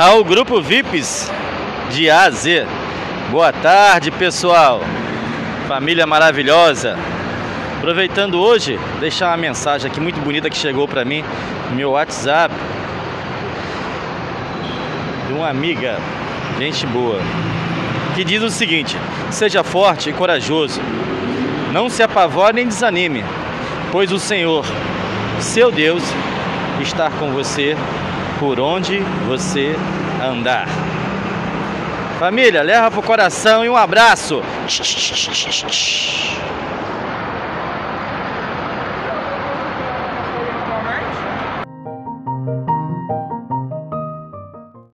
ao grupo VIPs de A a Z. Boa tarde, pessoal. Família maravilhosa. Aproveitando hoje, deixar uma mensagem aqui muito bonita que chegou para mim no meu WhatsApp de uma amiga, gente boa, que diz o seguinte: seja forte e corajoso, não se apavore nem desanime, pois o Senhor, seu Deus, está com você por onde você andar. Família, leva pro coração e um abraço.